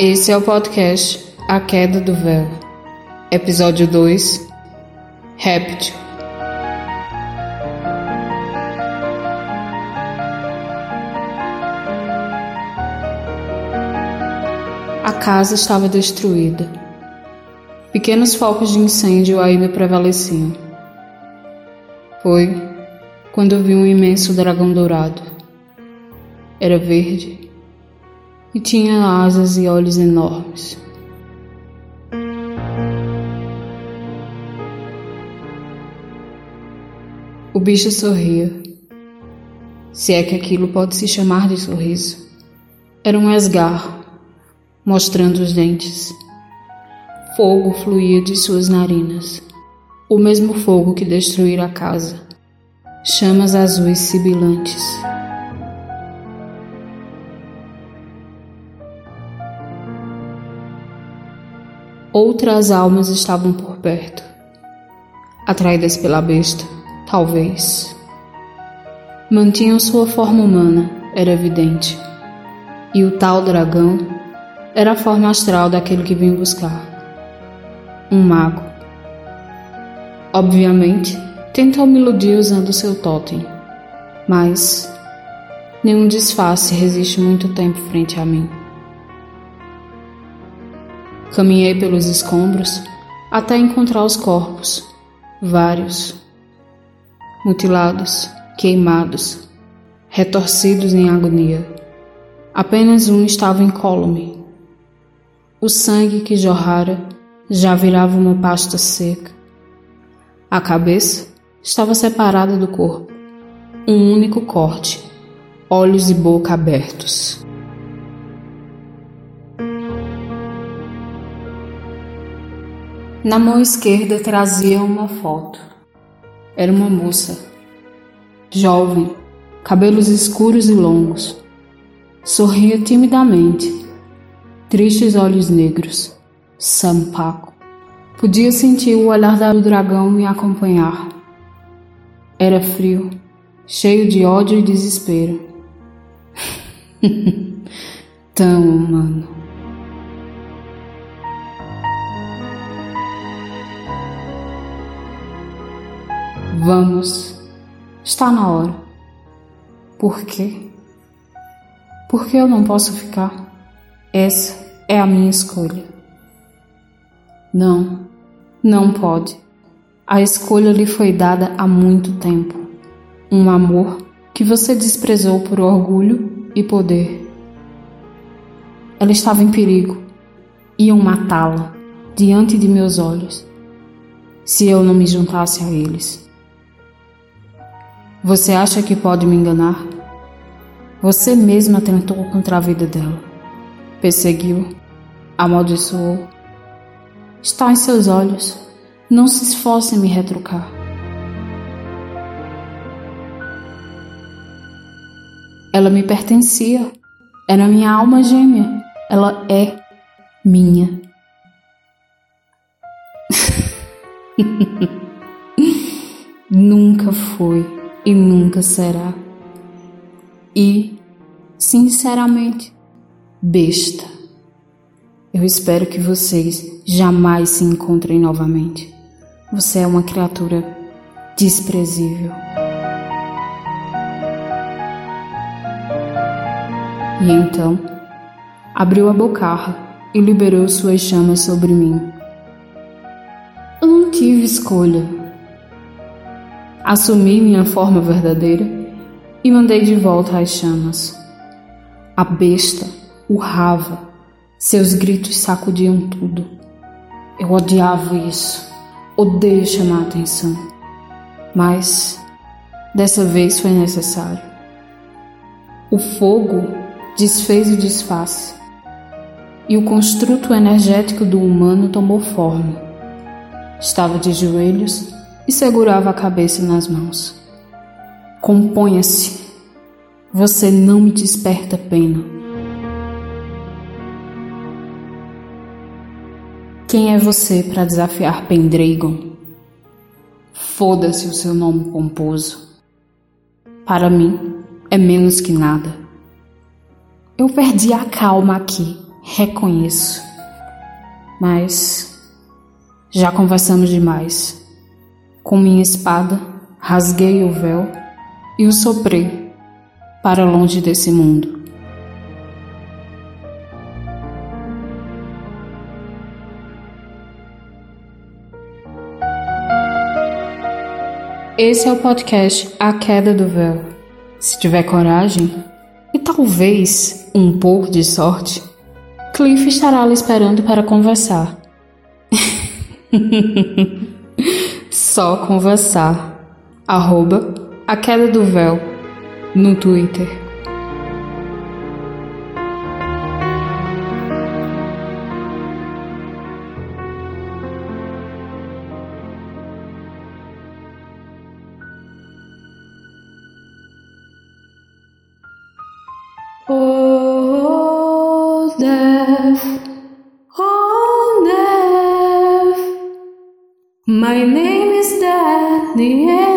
Esse é o podcast A Queda do Véu, episódio 2 Réptil. A casa estava destruída. Pequenos focos de incêndio ainda prevaleciam. Foi quando vi um imenso dragão dourado. Era verde e tinha asas e olhos enormes. O bicho sorria, se é que aquilo pode se chamar de sorriso. Era um esgarro, mostrando os dentes. Fogo fluía de suas narinas, o mesmo fogo que destruíra a casa. Chamas azuis sibilantes. Outras almas estavam por perto, atraídas pela besta, talvez. Mantinham sua forma humana, era evidente, e o tal dragão era a forma astral daquele que vinha buscar um mago. Obviamente, tentou me iludir usando seu totem, mas nenhum disfarce resiste muito tempo frente a mim. Caminhei pelos escombros até encontrar os corpos, vários, mutilados, queimados, retorcidos em agonia. Apenas um estava incólume. O sangue que jorrara já virava uma pasta seca. A cabeça estava separada do corpo, um único corte, olhos e boca abertos. Na mão esquerda trazia uma foto. Era uma moça, jovem, cabelos escuros e longos. Sorria timidamente, tristes olhos negros, sampaco. Podia sentir o olhar do dragão me acompanhar. Era frio, cheio de ódio e desespero. Tão humano. Vamos. Está na hora. Por quê? Por que eu não posso ficar? Essa é a minha escolha. Não, não pode. A escolha lhe foi dada há muito tempo. Um amor que você desprezou por orgulho e poder. Ela estava em perigo. Iam matá-la diante de meus olhos se eu não me juntasse a eles. Você acha que pode me enganar? Você mesma tentou contra a vida dela. Perseguiu, amaldiçoou. Está em seus olhos. Não se esforce em me retrucar. Ela me pertencia. Era minha alma gêmea. Ela é minha. Nunca foi e nunca será. E, sinceramente, besta. Eu espero que vocês jamais se encontrem novamente. Você é uma criatura desprezível. E então, abriu a bocarra e liberou suas chamas sobre mim. Eu não tive escolha Assumi minha forma verdadeira e mandei de volta as chamas. A besta urrava, seus gritos sacudiam tudo. Eu odiava isso, odeio chamar atenção. Mas dessa vez foi necessário. O fogo desfez o disfarce e o construto energético do humano tomou forma. Estava de joelhos e segurava a cabeça nas mãos. Componha-se. Você não me desperta pena. Quem é você para desafiar Pendragon? Foda-se o seu nome pomposo. Para mim, é menos que nada. Eu perdi a calma aqui, reconheço. Mas já conversamos demais. Com minha espada, rasguei o véu e o soprei para longe desse mundo. Esse é o podcast A Queda do Véu. Se tiver coragem e talvez um pouco de sorte, Cliff estará lhe esperando para conversar. Só conversar. Arroba A Queda do Véu no Twitter. Oh, death, the end.